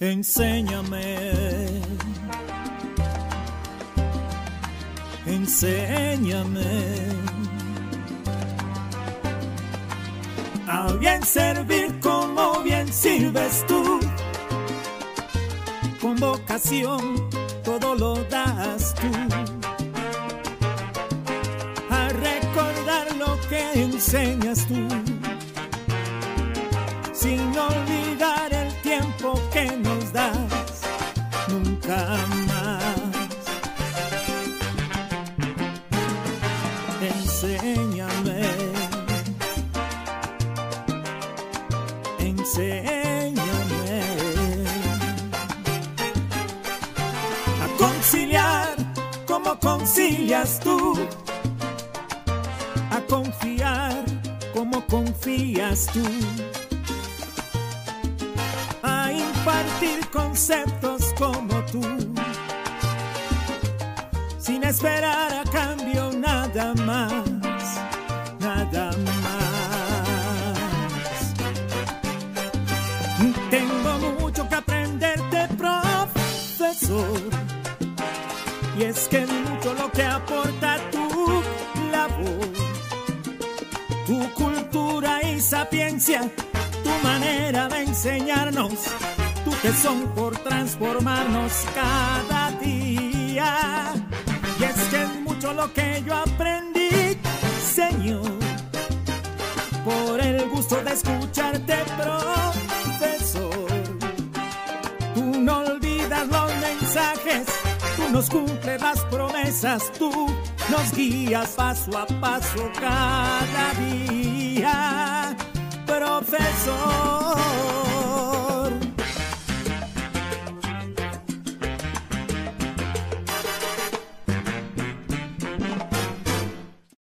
Enséñame, enséñame a bien servir como bien sirves tú. Con vocación todo lo das tú. A recordar lo que enseñas tú. Sin olvidar el tiempo que nos das. Nunca más. Enséñame. Enséñame conciliar como concilias tú, a confiar como confías tú, a impartir conceptos como tú, sin esperar a cambio nada más, nada más. Tengo mucho que aprenderte, profesor. Y es que es mucho lo que aporta tu labor, tu cultura y sapiencia, tu manera de enseñarnos, tu tesón por transformarnos cada día. Y es que es mucho lo que yo aprendí, Señor por el gusto de escucharte, profesor. Tú no olvidas los mensajes, nos cumples las promesas, tú nos guías paso a paso cada día.